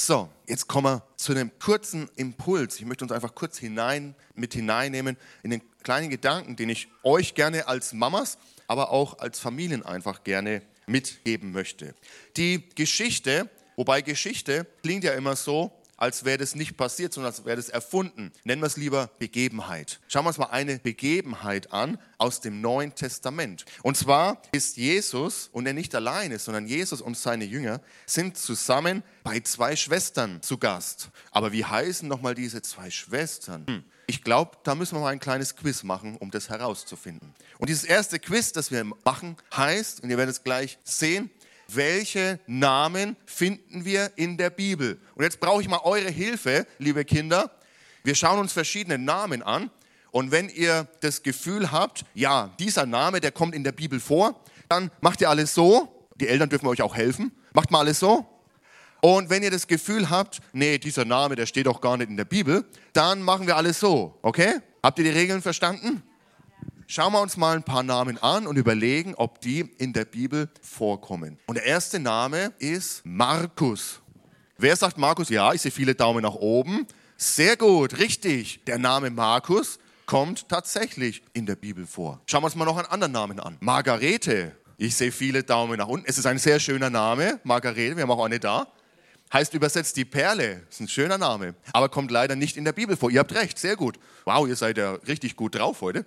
So, jetzt kommen wir zu einem kurzen Impuls. Ich möchte uns einfach kurz hinein, mit hineinnehmen in den kleinen Gedanken, den ich euch gerne als Mamas, aber auch als Familien einfach gerne mitgeben möchte. Die Geschichte, wobei Geschichte klingt ja immer so, als wäre das nicht passiert, sondern als wäre das erfunden. Nennen wir es lieber Begebenheit. Schauen wir uns mal eine Begebenheit an aus dem Neuen Testament. Und zwar ist Jesus, und er nicht alleine, sondern Jesus und seine Jünger sind zusammen bei zwei Schwestern zu Gast. Aber wie heißen nochmal diese zwei Schwestern? Hm. Ich glaube, da müssen wir mal ein kleines Quiz machen, um das herauszufinden. Und dieses erste Quiz, das wir machen, heißt, und ihr werdet es gleich sehen, welche Namen finden wir in der Bibel? Und jetzt brauche ich mal eure Hilfe, liebe Kinder. Wir schauen uns verschiedene Namen an. Und wenn ihr das Gefühl habt, ja, dieser Name, der kommt in der Bibel vor, dann macht ihr alles so. Die Eltern dürfen euch auch helfen. Macht mal alles so. Und wenn ihr das Gefühl habt, nee, dieser Name, der steht doch gar nicht in der Bibel, dann machen wir alles so. Okay? Habt ihr die Regeln verstanden? Schauen wir uns mal ein paar Namen an und überlegen, ob die in der Bibel vorkommen. Und der erste Name ist Markus. Wer sagt Markus? Ja, ich sehe viele Daumen nach oben. Sehr gut, richtig. Der Name Markus kommt tatsächlich in der Bibel vor. Schauen wir uns mal noch einen anderen Namen an. Margarete. Ich sehe viele Daumen nach unten. Es ist ein sehr schöner Name, Margarete. Wir haben auch eine da. Heißt übersetzt die Perle. Ist ein schöner Name. Aber kommt leider nicht in der Bibel vor. Ihr habt recht, sehr gut. Wow, ihr seid ja richtig gut drauf heute.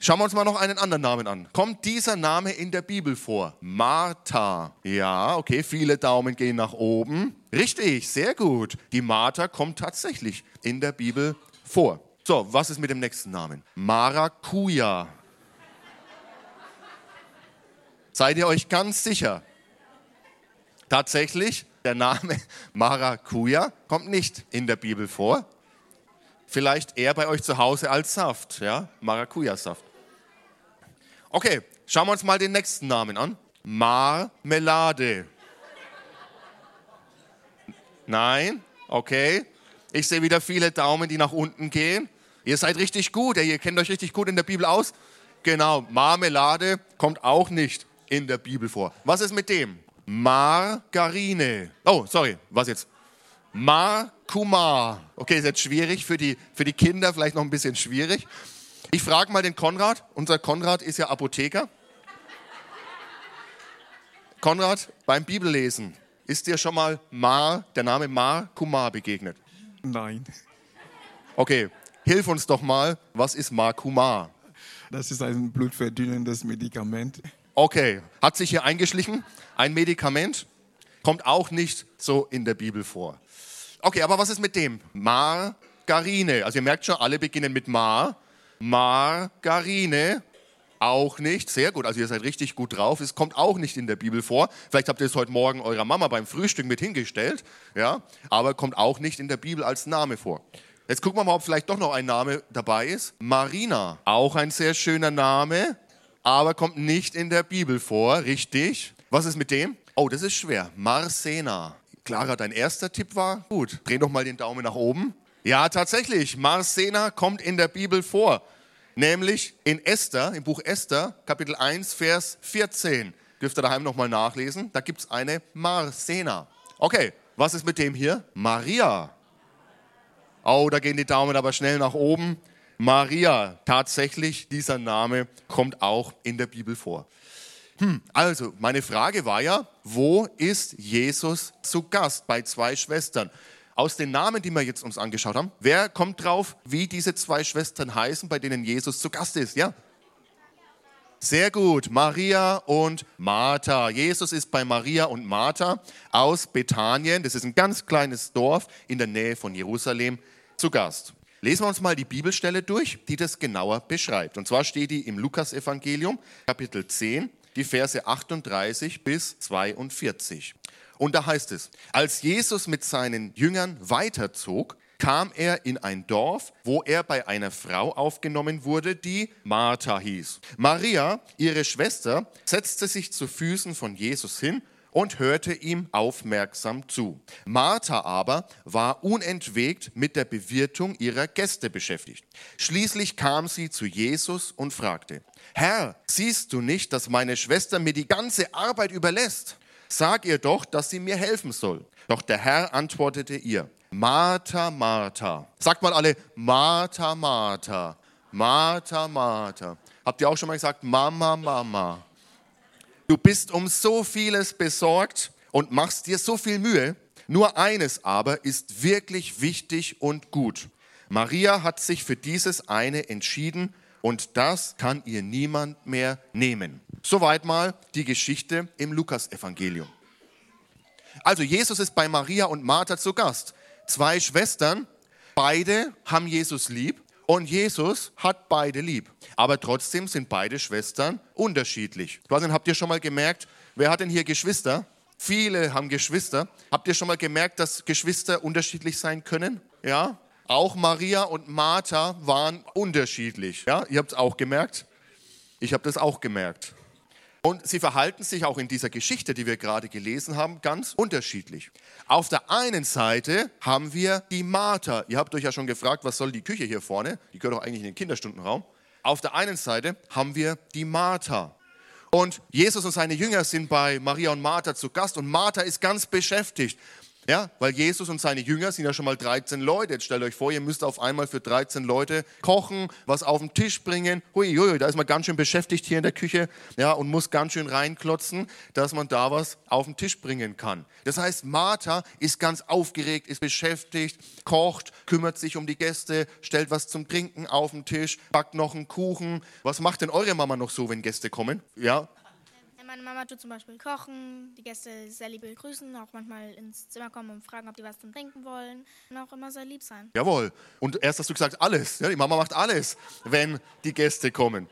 Schauen wir uns mal noch einen anderen Namen an. Kommt dieser Name in der Bibel vor? Martha. Ja, okay, viele Daumen gehen nach oben. Richtig, sehr gut. Die Martha kommt tatsächlich in der Bibel vor. So, was ist mit dem nächsten Namen? Maracuja. Seid ihr euch ganz sicher? Tatsächlich, der Name Maracuja kommt nicht in der Bibel vor. Vielleicht eher bei euch zu Hause als Saft, ja? Maracuja-Saft. Okay, schauen wir uns mal den nächsten Namen an. Marmelade. Nein? Okay. Ich sehe wieder viele Daumen, die nach unten gehen. Ihr seid richtig gut, ihr kennt euch richtig gut in der Bibel aus. Genau, Marmelade kommt auch nicht in der Bibel vor. Was ist mit dem? Margarine. Oh, sorry, was jetzt? Markumar. Okay, ist jetzt schwierig für die, für die Kinder, vielleicht noch ein bisschen schwierig. Ich frage mal den Konrad. Unser Konrad ist ja Apotheker. Konrad, beim Bibellesen, ist dir schon mal Mar, der Name Mar Kumar begegnet? Nein. Okay, hilf uns doch mal. Was ist Mar Kumar? Das ist ein blutverdünnendes Medikament. Okay, hat sich hier eingeschlichen. Ein Medikament kommt auch nicht so in der Bibel vor. Okay, aber was ist mit dem? Margarine. Also ihr merkt schon, alle beginnen mit Mar. Margarine auch nicht. Sehr gut, also ihr seid richtig gut drauf. Es kommt auch nicht in der Bibel vor. Vielleicht habt ihr es heute Morgen eurer Mama beim Frühstück mit hingestellt, ja, aber kommt auch nicht in der Bibel als Name vor. Jetzt gucken wir mal, ob vielleicht doch noch ein Name dabei ist. Marina, auch ein sehr schöner Name, aber kommt nicht in der Bibel vor, richtig. Was ist mit dem? Oh, das ist schwer. Marcena. Clara, dein erster Tipp war gut. Dreh doch mal den Daumen nach oben. Ja, tatsächlich. Marcena kommt in der Bibel vor. Nämlich in Esther, im Buch Esther, Kapitel 1, Vers 14. Dürft ihr daheim nochmal nachlesen. Da gibt es eine Marcena. Okay, was ist mit dem hier? Maria. Oh, da gehen die Daumen aber schnell nach oben. Maria, tatsächlich, dieser Name kommt auch in der Bibel vor. Hm, also, meine Frage war ja, wo ist Jesus zu Gast bei zwei Schwestern? Aus den Namen, die wir jetzt uns angeschaut haben, wer kommt drauf, wie diese zwei Schwestern heißen, bei denen Jesus zu Gast ist? Ja? Sehr gut, Maria und Martha. Jesus ist bei Maria und Martha aus Bethanien, das ist ein ganz kleines Dorf in der Nähe von Jerusalem, zu Gast. Lesen wir uns mal die Bibelstelle durch, die das genauer beschreibt. Und zwar steht die im Lukasevangelium, Kapitel 10, die Verse 38 bis 42. Und da heißt es, als Jesus mit seinen Jüngern weiterzog, kam er in ein Dorf, wo er bei einer Frau aufgenommen wurde, die Martha hieß. Maria, ihre Schwester, setzte sich zu Füßen von Jesus hin und hörte ihm aufmerksam zu. Martha aber war unentwegt mit der Bewirtung ihrer Gäste beschäftigt. Schließlich kam sie zu Jesus und fragte, Herr, siehst du nicht, dass meine Schwester mir die ganze Arbeit überlässt? Sag ihr doch, dass sie mir helfen soll. Doch der Herr antwortete ihr, Martha, Martha. Sagt mal alle, Martha, Martha. Martha, Martha. Habt ihr auch schon mal gesagt, Mama, Mama? Du bist um so vieles besorgt und machst dir so viel Mühe. Nur eines aber ist wirklich wichtig und gut. Maria hat sich für dieses eine entschieden und das kann ihr niemand mehr nehmen. Soweit mal die Geschichte im Lukasevangelium. Also Jesus ist bei Maria und Martha zu Gast. Zwei Schwestern, beide haben Jesus lieb und Jesus hat beide lieb. Aber trotzdem sind beide Schwestern unterschiedlich. Nicht, habt ihr schon mal gemerkt, wer hat denn hier Geschwister? Viele haben Geschwister. Habt ihr schon mal gemerkt, dass Geschwister unterschiedlich sein können? Ja? Auch Maria und Martha waren unterschiedlich. Ja? Ihr habt es auch gemerkt. Ich habe das auch gemerkt. Und sie verhalten sich auch in dieser Geschichte, die wir gerade gelesen haben, ganz unterschiedlich. Auf der einen Seite haben wir die Martha. Ihr habt euch ja schon gefragt, was soll die Küche hier vorne? Die gehört doch eigentlich in den Kinderstundenraum. Auf der einen Seite haben wir die Martha. Und Jesus und seine Jünger sind bei Maria und Martha zu Gast und Martha ist ganz beschäftigt. Ja, weil Jesus und seine Jünger sind ja schon mal 13 Leute. Jetzt stellt euch vor, ihr müsst auf einmal für 13 Leute kochen, was auf den Tisch bringen. Hui, hui, da ist man ganz schön beschäftigt hier in der Küche ja, und muss ganz schön reinklotzen, dass man da was auf den Tisch bringen kann. Das heißt, Martha ist ganz aufgeregt, ist beschäftigt, kocht, kümmert sich um die Gäste, stellt was zum Trinken auf den Tisch, backt noch einen Kuchen. Was macht denn eure Mama noch so, wenn Gäste kommen? Ja, meine Mama tut zum Beispiel kochen, die Gäste sehr lieb begrüßen, auch manchmal ins Zimmer kommen und fragen, ob die was zum Trinken wollen und auch immer sehr lieb sein. Jawohl. Und erst hast du gesagt, alles. Ja, die Mama macht alles, wenn die Gäste kommen.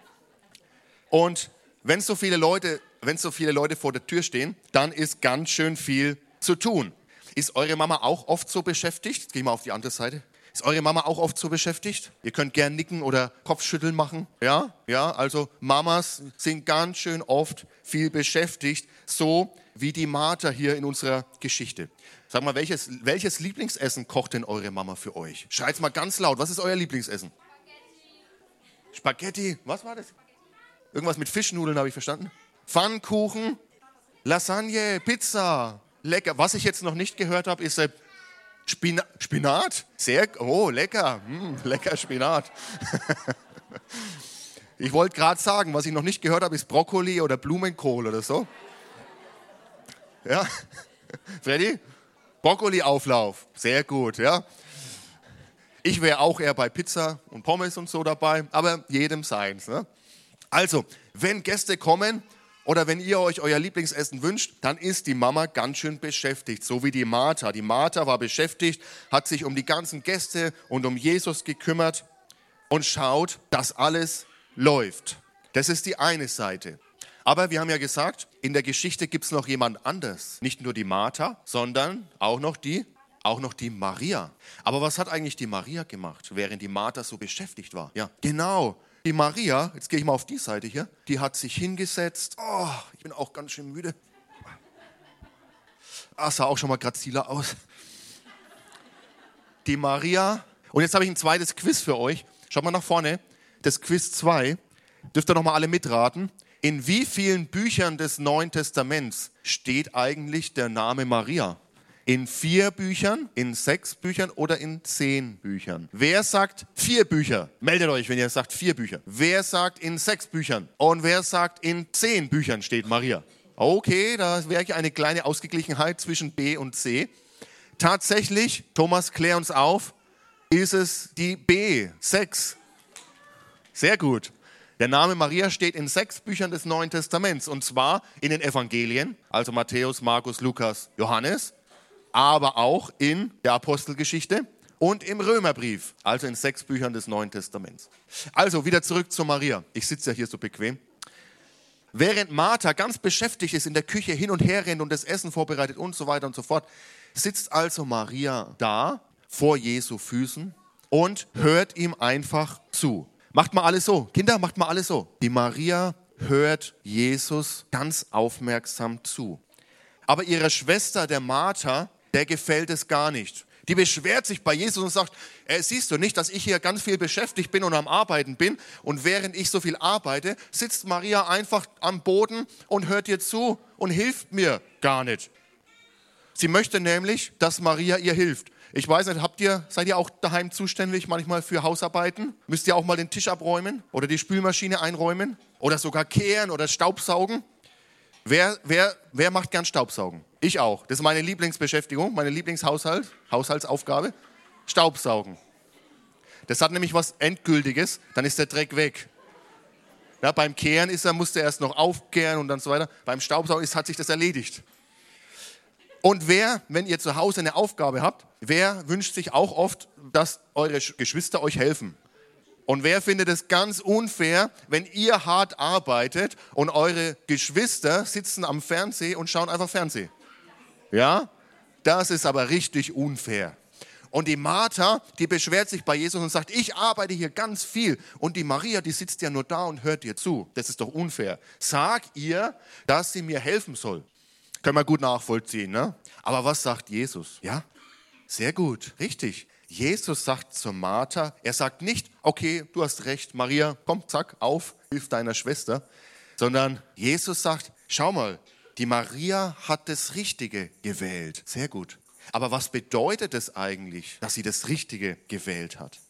Und wenn so viele Leute, wenn so viele Leute vor der Tür stehen, dann ist ganz schön viel zu tun. Ist eure Mama auch oft so beschäftigt? Jetzt ich mal auf die andere Seite. Ist eure Mama auch oft so beschäftigt? Ihr könnt gern nicken oder Kopfschütteln machen. Ja, ja, also Mamas sind ganz schön oft viel beschäftigt, so wie die Martha hier in unserer Geschichte. Sag mal, welches, welches Lieblingsessen kocht denn eure Mama für euch? Schreit's mal ganz laut. Was ist euer Lieblingsessen? Spaghetti. Spaghetti. Was war das? Irgendwas mit Fischnudeln habe ich verstanden. Pfannkuchen, Lasagne, Pizza. Lecker. Was ich jetzt noch nicht gehört habe, ist Spina Spinat? Sehr, oh, lecker. Hm, lecker Spinat. ich wollte gerade sagen, was ich noch nicht gehört habe, ist Brokkoli oder Blumenkohl oder so. Ja, Freddy? Brokkoli-Auflauf. Sehr gut, ja. Ich wäre auch eher bei Pizza und Pommes und so dabei, aber jedem seins. Ne? Also, wenn Gäste kommen, oder wenn ihr euch euer Lieblingsessen wünscht, dann ist die Mama ganz schön beschäftigt, so wie die Martha. Die Martha war beschäftigt, hat sich um die ganzen Gäste und um Jesus gekümmert und schaut, dass alles läuft. Das ist die eine Seite. Aber wir haben ja gesagt, in der Geschichte gibt es noch jemand anders. Nicht nur die Martha, sondern auch noch die, auch noch die Maria. Aber was hat eigentlich die Maria gemacht, während die Martha so beschäftigt war? Ja, genau. Die Maria, jetzt gehe ich mal auf die Seite hier, die hat sich hingesetzt. Oh, ich bin auch ganz schön müde. Ah, sah auch schon mal graziler aus. Die Maria. Und jetzt habe ich ein zweites Quiz für euch. Schaut mal nach vorne. Das Quiz 2. Dürft ihr noch mal alle mitraten. In wie vielen Büchern des Neuen Testaments steht eigentlich der Name Maria? In vier Büchern, in sechs Büchern oder in zehn Büchern? Wer sagt vier Bücher? Meldet euch, wenn ihr sagt vier Bücher. Wer sagt in sechs Büchern? Und wer sagt in zehn Büchern steht Maria? Okay, da wäre eine kleine Ausgeglichenheit zwischen B und C. Tatsächlich, Thomas, klär uns auf, ist es die B, sechs. Sehr gut. Der Name Maria steht in sechs Büchern des Neuen Testaments und zwar in den Evangelien, also Matthäus, Markus, Lukas, Johannes, aber auch in der Apostelgeschichte und im Römerbrief, also in sechs Büchern des Neuen Testaments. Also wieder zurück zu Maria. Ich sitze ja hier so bequem. Während Martha ganz beschäftigt ist, in der Küche hin und her rennt und das Essen vorbereitet und so weiter und so fort, sitzt also Maria da vor Jesu Füßen und hört ihm einfach zu. Macht mal alles so. Kinder, macht mal alles so. Die Maria hört Jesus ganz aufmerksam zu. Aber ihre Schwester, der Martha, der gefällt es gar nicht. Die beschwert sich bei Jesus und sagt, äh, siehst du nicht, dass ich hier ganz viel beschäftigt bin und am Arbeiten bin und während ich so viel arbeite, sitzt Maria einfach am Boden und hört dir zu und hilft mir gar nicht. Sie möchte nämlich, dass Maria ihr hilft. Ich weiß nicht, habt ihr, seid ihr auch daheim zuständig manchmal für Hausarbeiten? Müsst ihr auch mal den Tisch abräumen oder die Spülmaschine einräumen oder sogar kehren oder Staubsaugen? Wer, wer, wer macht gern Staubsaugen? Ich auch. Das ist meine Lieblingsbeschäftigung, meine Lieblingshaushalt, Haushaltsaufgabe. Staubsaugen. Das hat nämlich was Endgültiges, dann ist der Dreck weg. Ja, beim Kehren ist er, musste er erst noch aufkehren und dann so weiter. Beim Staubsaugen ist, hat sich das erledigt. Und wer, wenn ihr zu Hause eine Aufgabe habt, wer wünscht sich auch oft, dass eure Geschwister euch helfen? Und wer findet es ganz unfair, wenn ihr hart arbeitet und eure Geschwister sitzen am Fernsehen und schauen einfach Fernsehen? Ja? Das ist aber richtig unfair. Und die Martha, die beschwert sich bei Jesus und sagt, ich arbeite hier ganz viel. Und die Maria, die sitzt ja nur da und hört dir zu. Das ist doch unfair. Sag ihr, dass sie mir helfen soll. Können wir gut nachvollziehen, ne? Aber was sagt Jesus? Ja? Sehr gut, richtig. Jesus sagt zur Martha, er sagt nicht, okay, du hast recht, Maria, komm, zack, auf, hilf deiner Schwester, sondern Jesus sagt, schau mal, die Maria hat das Richtige gewählt. Sehr gut. Aber was bedeutet es eigentlich, dass sie das Richtige gewählt hat?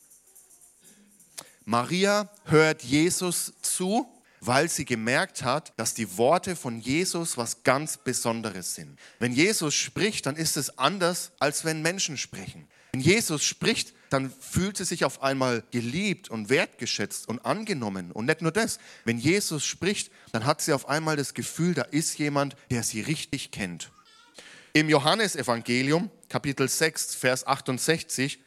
Maria hört Jesus zu, weil sie gemerkt hat, dass die Worte von Jesus was ganz Besonderes sind. Wenn Jesus spricht, dann ist es anders, als wenn Menschen sprechen. Wenn Jesus spricht, dann fühlt sie sich auf einmal geliebt und wertgeschätzt und angenommen. Und nicht nur das, wenn Jesus spricht, dann hat sie auf einmal das Gefühl, da ist jemand, der sie richtig kennt. Im Johannesevangelium, Kapitel 6, Vers 68,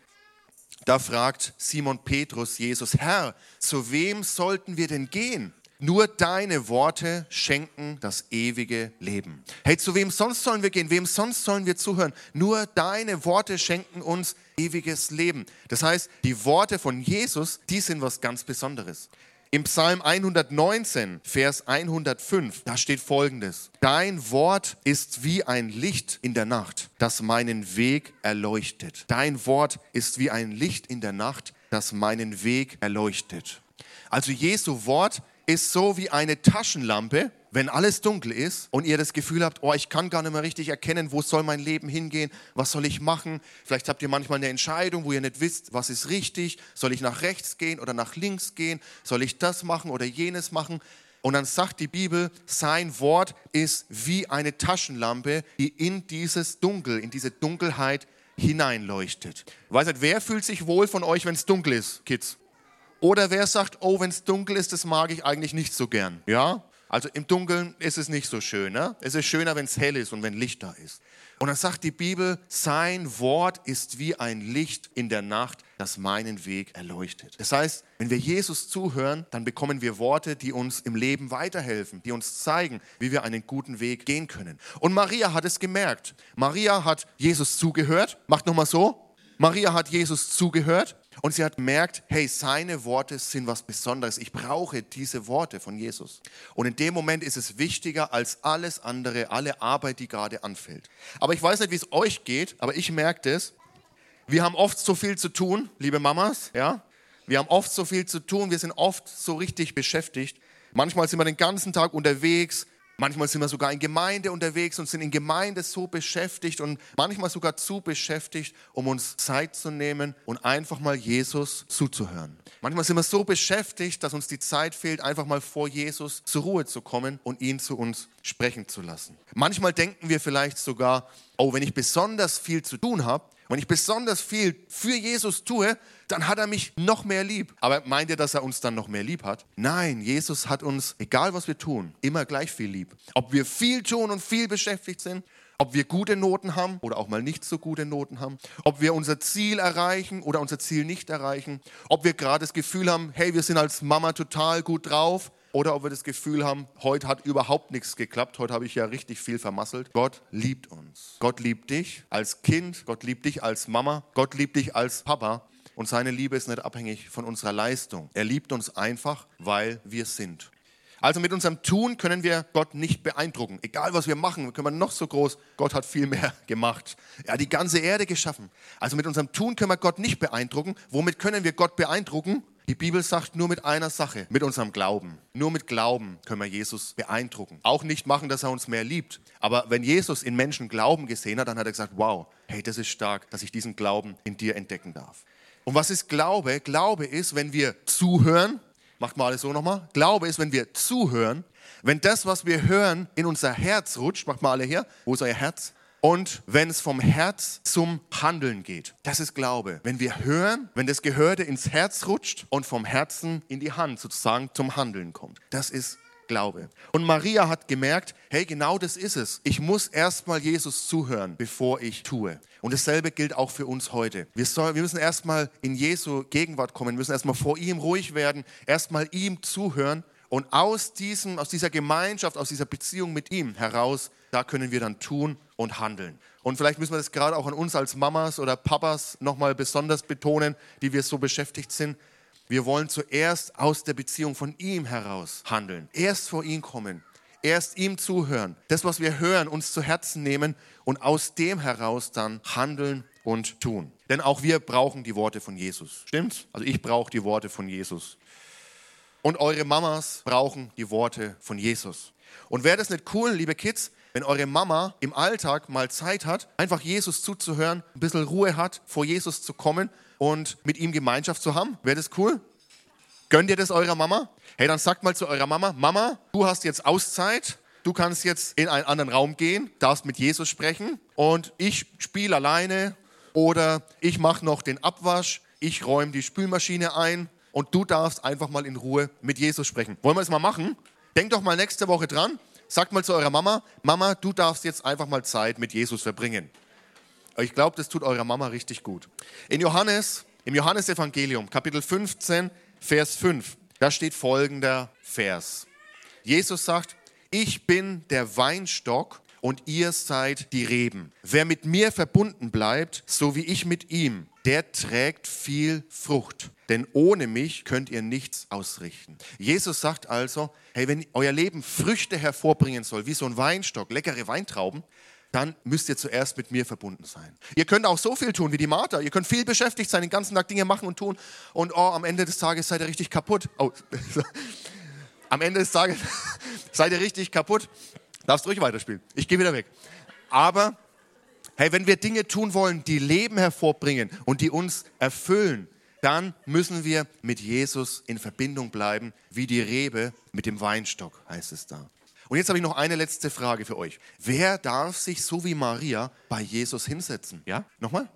da fragt Simon Petrus Jesus, Herr, zu wem sollten wir denn gehen? Nur deine Worte schenken das ewige Leben. Hey, zu wem sonst sollen wir gehen? Wem sonst sollen wir zuhören? Nur deine Worte schenken uns ewiges Leben. Das heißt, die Worte von Jesus, die sind was ganz Besonderes. Im Psalm 119, Vers 105, da steht folgendes. Dein Wort ist wie ein Licht in der Nacht, das meinen Weg erleuchtet. Dein Wort ist wie ein Licht in der Nacht, das meinen Weg erleuchtet. Also Jesu Wort ist so wie eine Taschenlampe, wenn alles dunkel ist und ihr das Gefühl habt, oh, ich kann gar nicht mehr richtig erkennen, wo soll mein Leben hingehen, was soll ich machen? Vielleicht habt ihr manchmal eine Entscheidung, wo ihr nicht wisst, was ist richtig, soll ich nach rechts gehen oder nach links gehen, soll ich das machen oder jenes machen? Und dann sagt die Bibel, sein Wort ist wie eine Taschenlampe, die in dieses Dunkel, in diese Dunkelheit hineinleuchtet. Weiß nicht, wer fühlt sich wohl von euch, wenn es dunkel ist, Kids? Oder wer sagt, oh, wenn es dunkel ist, das mag ich eigentlich nicht so gern. Ja? Also im Dunkeln ist es nicht so schön. Ne? Es ist schöner, wenn es hell ist und wenn Licht da ist. Und dann sagt die Bibel, sein Wort ist wie ein Licht in der Nacht, das meinen Weg erleuchtet. Das heißt, wenn wir Jesus zuhören, dann bekommen wir Worte, die uns im Leben weiterhelfen, die uns zeigen, wie wir einen guten Weg gehen können. Und Maria hat es gemerkt. Maria hat Jesus zugehört. Macht nochmal so. Maria hat Jesus zugehört und sie hat gemerkt, hey, seine Worte sind was Besonderes. Ich brauche diese Worte von Jesus. Und in dem Moment ist es wichtiger als alles andere, alle Arbeit, die gerade anfällt. Aber ich weiß nicht, wie es euch geht, aber ich merke das. Wir haben oft so viel zu tun, liebe Mamas, ja. Wir haben oft so viel zu tun, wir sind oft so richtig beschäftigt. Manchmal sind wir den ganzen Tag unterwegs, Manchmal sind wir sogar in Gemeinde unterwegs und sind in Gemeinde so beschäftigt und manchmal sogar zu beschäftigt, um uns Zeit zu nehmen und einfach mal Jesus zuzuhören. Manchmal sind wir so beschäftigt, dass uns die Zeit fehlt, einfach mal vor Jesus zur Ruhe zu kommen und ihn zu uns sprechen zu lassen. Manchmal denken wir vielleicht sogar, oh, wenn ich besonders viel zu tun habe, wenn ich besonders viel für Jesus tue, dann hat er mich noch mehr lieb. Aber meint ihr, dass er uns dann noch mehr lieb hat? Nein, Jesus hat uns, egal was wir tun, immer gleich viel lieb. Ob wir viel tun und viel beschäftigt sind, ob wir gute Noten haben oder auch mal nicht so gute Noten haben, ob wir unser Ziel erreichen oder unser Ziel nicht erreichen, ob wir gerade das Gefühl haben, hey, wir sind als Mama total gut drauf oder ob wir das Gefühl haben, heute hat überhaupt nichts geklappt, heute habe ich ja richtig viel vermasselt. Gott liebt uns. Gott liebt dich als Kind, Gott liebt dich als Mama, Gott liebt dich als Papa. Und seine Liebe ist nicht abhängig von unserer Leistung. Er liebt uns einfach, weil wir sind. Also mit unserem Tun können wir Gott nicht beeindrucken. Egal was wir machen, können wir noch so groß. Gott hat viel mehr gemacht. Er hat die ganze Erde geschaffen. Also mit unserem Tun können wir Gott nicht beeindrucken. Womit können wir Gott beeindrucken? Die Bibel sagt nur mit einer Sache, mit unserem Glauben. Nur mit Glauben können wir Jesus beeindrucken. Auch nicht machen, dass er uns mehr liebt. Aber wenn Jesus in Menschen Glauben gesehen hat, dann hat er gesagt, wow, hey, das ist stark, dass ich diesen Glauben in dir entdecken darf. Und was ist Glaube? Glaube ist, wenn wir zuhören, macht mal alles so nochmal. Glaube ist, wenn wir zuhören, wenn das, was wir hören, in unser Herz rutscht, macht mal alle her, wo ist euer Herz? Und wenn es vom Herz zum Handeln geht, das ist Glaube. Wenn wir hören, wenn das Gehörte ins Herz rutscht und vom Herzen in die Hand sozusagen zum Handeln kommt, das ist Glaube. Und Maria hat gemerkt, hey, genau das ist es. Ich muss erstmal Jesus zuhören, bevor ich tue. Und dasselbe gilt auch für uns heute. Wir, soll, wir müssen erstmal in Jesu Gegenwart kommen, müssen erstmal vor ihm ruhig werden, erstmal ihm zuhören und aus, diesem, aus dieser Gemeinschaft, aus dieser Beziehung mit ihm heraus, da können wir dann tun und handeln. Und vielleicht müssen wir das gerade auch an uns als Mamas oder Papas nochmal besonders betonen, die wir so beschäftigt sind. Wir wollen zuerst aus der Beziehung von ihm heraus handeln. Erst vor ihn kommen. Erst ihm zuhören. Das, was wir hören, uns zu Herzen nehmen und aus dem heraus dann handeln und tun. Denn auch wir brauchen die Worte von Jesus. Stimmt's? Also ich brauche die Worte von Jesus. Und eure Mamas brauchen die Worte von Jesus. Und wäre das nicht cool, liebe Kids, wenn eure Mama im Alltag mal Zeit hat, einfach Jesus zuzuhören, ein bisschen Ruhe hat, vor Jesus zu kommen und mit ihm Gemeinschaft zu haben. Wäre das cool? Gönnt ihr das eurer Mama? Hey, dann sagt mal zu eurer Mama, Mama, du hast jetzt Auszeit, du kannst jetzt in einen anderen Raum gehen, darfst mit Jesus sprechen und ich spiele alleine oder ich mache noch den Abwasch, ich räume die Spülmaschine ein und du darfst einfach mal in Ruhe mit Jesus sprechen. Wollen wir es mal machen? Denkt doch mal nächste Woche dran. Sagt mal zu eurer Mama, Mama, du darfst jetzt einfach mal Zeit mit Jesus verbringen. Ich glaube, das tut eurer Mama richtig gut. In Johannes, im Johannesevangelium, Kapitel 15, Vers 5, da steht folgender Vers. Jesus sagt, ich bin der Weinstock und ihr seid die Reben. Wer mit mir verbunden bleibt, so wie ich mit ihm, der trägt viel Frucht. Denn ohne mich könnt ihr nichts ausrichten. Jesus sagt also, hey, wenn euer Leben Früchte hervorbringen soll, wie so ein Weinstock, leckere Weintrauben, dann müsst ihr zuerst mit mir verbunden sein. Ihr könnt auch so viel tun wie die Martha. Ihr könnt viel beschäftigt sein, den ganzen Tag Dinge machen und tun. Und oh, am Ende des Tages seid ihr richtig kaputt. Oh. am Ende des Tages seid ihr richtig kaputt. Darfst ruhig weiterspielen. Ich gehe wieder weg. Aber, hey, wenn wir Dinge tun wollen, die Leben hervorbringen und die uns erfüllen, dann müssen wir mit Jesus in Verbindung bleiben, wie die Rebe mit dem Weinstock, heißt es da. Und jetzt habe ich noch eine letzte Frage für euch. Wer darf sich so wie Maria bei Jesus hinsetzen? Ja? Nochmal?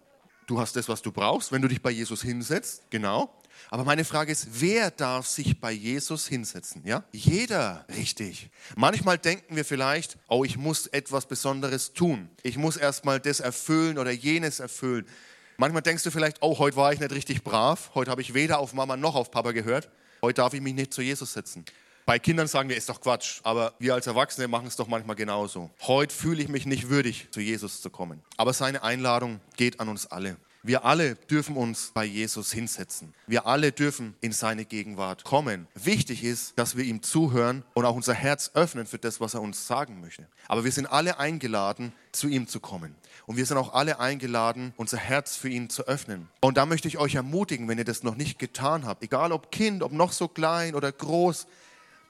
Du hast das, was du brauchst, wenn du dich bei Jesus hinsetzt. Genau. Aber meine Frage ist, wer darf sich bei Jesus hinsetzen? Ja? Jeder, richtig. Manchmal denken wir vielleicht, oh, ich muss etwas Besonderes tun. Ich muss erstmal das erfüllen oder jenes erfüllen. Manchmal denkst du vielleicht, oh, heute war ich nicht richtig brav. Heute habe ich weder auf Mama noch auf Papa gehört. Heute darf ich mich nicht zu Jesus setzen. Bei Kindern sagen wir, ist doch Quatsch, aber wir als Erwachsene machen es doch manchmal genauso. Heute fühle ich mich nicht würdig, zu Jesus zu kommen. Aber seine Einladung geht an uns alle. Wir alle dürfen uns bei Jesus hinsetzen. Wir alle dürfen in seine Gegenwart kommen. Wichtig ist, dass wir ihm zuhören und auch unser Herz öffnen für das, was er uns sagen möchte. Aber wir sind alle eingeladen, zu ihm zu kommen. Und wir sind auch alle eingeladen, unser Herz für ihn zu öffnen. Und da möchte ich euch ermutigen, wenn ihr das noch nicht getan habt, egal ob Kind, ob noch so klein oder groß,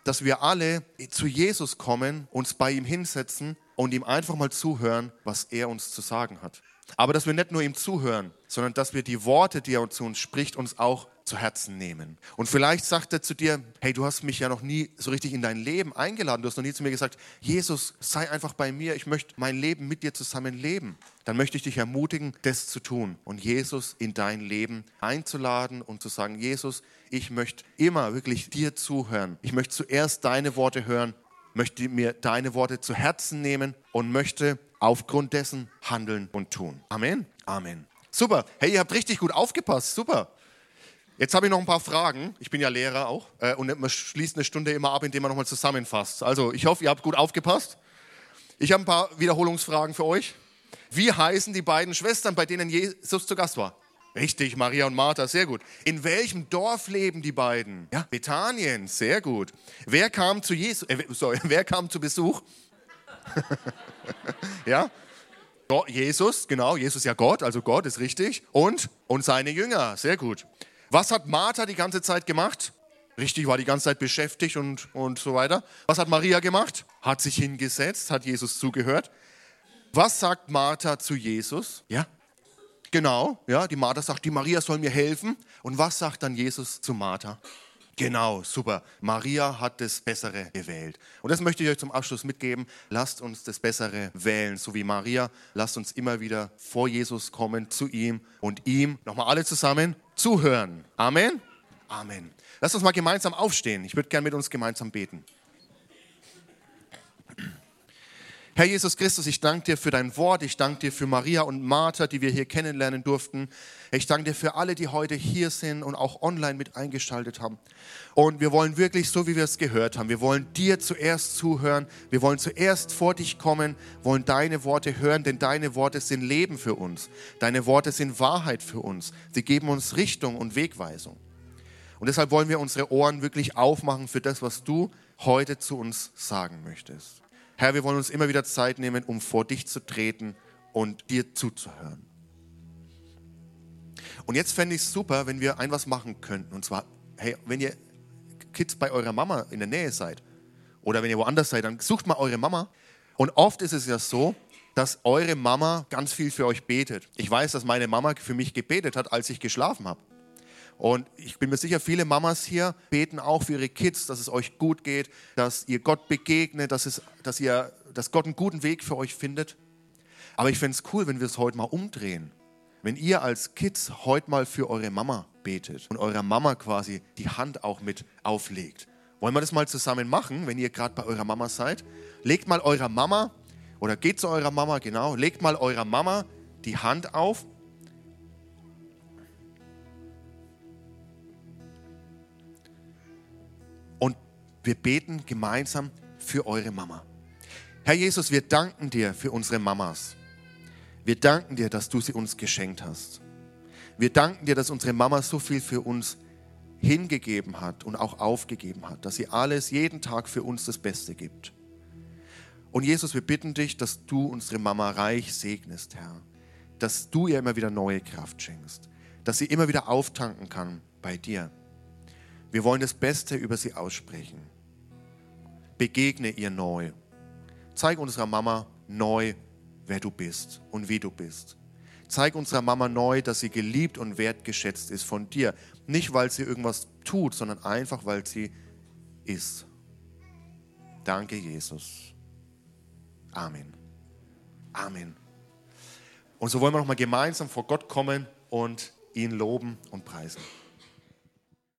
dass wir alle zu Jesus kommen, uns bei ihm hinsetzen und ihm einfach mal zuhören, was er uns zu sagen hat. Aber dass wir nicht nur ihm zuhören, sondern dass wir die Worte, die er zu uns spricht, uns auch zu Herzen nehmen. Und vielleicht sagt er zu dir, hey, du hast mich ja noch nie so richtig in dein Leben eingeladen. Du hast noch nie zu mir gesagt, Jesus, sei einfach bei mir. Ich möchte mein Leben mit dir zusammen leben. Dann möchte ich dich ermutigen, das zu tun und Jesus in dein Leben einzuladen und zu sagen, Jesus, ich möchte immer wirklich dir zuhören. Ich möchte zuerst deine Worte hören, möchte mir deine Worte zu Herzen nehmen und möchte aufgrund dessen handeln und tun. Amen. Amen. Super. Hey, ihr habt richtig gut aufgepasst. Super. Jetzt habe ich noch ein paar Fragen. Ich bin ja Lehrer auch. Äh, und man schließt eine Stunde immer ab, indem man nochmal zusammenfasst. Also, ich hoffe, ihr habt gut aufgepasst. Ich habe ein paar Wiederholungsfragen für euch. Wie heißen die beiden Schwestern, bei denen Jesus zu Gast war? Richtig, Maria und Martha, sehr gut. In welchem Dorf leben die beiden? Ja, Bethanien, sehr gut. Wer kam zu Jesus, äh, sorry, wer kam zu Besuch? ja? Jesus, genau, Jesus ist ja Gott, also Gott ist richtig. Und, und seine Jünger, sehr gut. Was hat Martha die ganze Zeit gemacht? Richtig, war die ganze Zeit beschäftigt und, und so weiter. Was hat Maria gemacht? Hat sich hingesetzt, hat Jesus zugehört. Was sagt Martha zu Jesus? Ja, genau. Ja, die Martha sagt, die Maria soll mir helfen. Und was sagt dann Jesus zu Martha? Genau, super. Maria hat das Bessere gewählt. Und das möchte ich euch zum Abschluss mitgeben. Lasst uns das Bessere wählen, so wie Maria. Lasst uns immer wieder vor Jesus kommen, zu ihm und ihm, nochmal alle zusammen, zuhören. Amen. Amen. Lasst uns mal gemeinsam aufstehen. Ich würde gerne mit uns gemeinsam beten. Herr Jesus Christus, ich danke dir für dein Wort. Ich danke dir für Maria und Martha, die wir hier kennenlernen durften. Ich danke dir für alle, die heute hier sind und auch online mit eingeschaltet haben. Und wir wollen wirklich, so wie wir es gehört haben, wir wollen dir zuerst zuhören. Wir wollen zuerst vor dich kommen, wollen deine Worte hören, denn deine Worte sind Leben für uns. Deine Worte sind Wahrheit für uns. Sie geben uns Richtung und Wegweisung. Und deshalb wollen wir unsere Ohren wirklich aufmachen für das, was du heute zu uns sagen möchtest. Herr, wir wollen uns immer wieder Zeit nehmen, um vor dich zu treten und dir zuzuhören. Und jetzt fände ich es super, wenn wir ein was machen könnten. Und zwar, hey, wenn ihr Kids bei eurer Mama in der Nähe seid oder wenn ihr woanders seid, dann sucht mal eure Mama. Und oft ist es ja so, dass eure Mama ganz viel für euch betet. Ich weiß, dass meine Mama für mich gebetet hat, als ich geschlafen habe. Und ich bin mir sicher, viele Mamas hier beten auch für ihre Kids, dass es euch gut geht, dass ihr Gott begegnet, dass, es, dass, ihr, dass Gott einen guten Weg für euch findet. Aber ich fände es cool, wenn wir es heute mal umdrehen. Wenn ihr als Kids heute mal für eure Mama betet und eurer Mama quasi die Hand auch mit auflegt. Wollen wir das mal zusammen machen, wenn ihr gerade bei eurer Mama seid? Legt mal eurer Mama oder geht zu eurer Mama, genau, legt mal eurer Mama die Hand auf Wir beten gemeinsam für eure Mama. Herr Jesus, wir danken dir für unsere Mamas. Wir danken dir, dass du sie uns geschenkt hast. Wir danken dir, dass unsere Mama so viel für uns hingegeben hat und auch aufgegeben hat, dass sie alles jeden Tag für uns das Beste gibt. Und Jesus, wir bitten dich, dass du unsere Mama reich segnest, Herr. Dass du ihr immer wieder neue Kraft schenkst. Dass sie immer wieder auftanken kann bei dir. Wir wollen das Beste über sie aussprechen. Begegne ihr neu. Zeig unserer Mama neu, wer du bist und wie du bist. Zeig unserer Mama neu, dass sie geliebt und wertgeschätzt ist von dir. Nicht, weil sie irgendwas tut, sondern einfach, weil sie ist. Danke, Jesus. Amen. Amen. Und so wollen wir nochmal gemeinsam vor Gott kommen und ihn loben und preisen.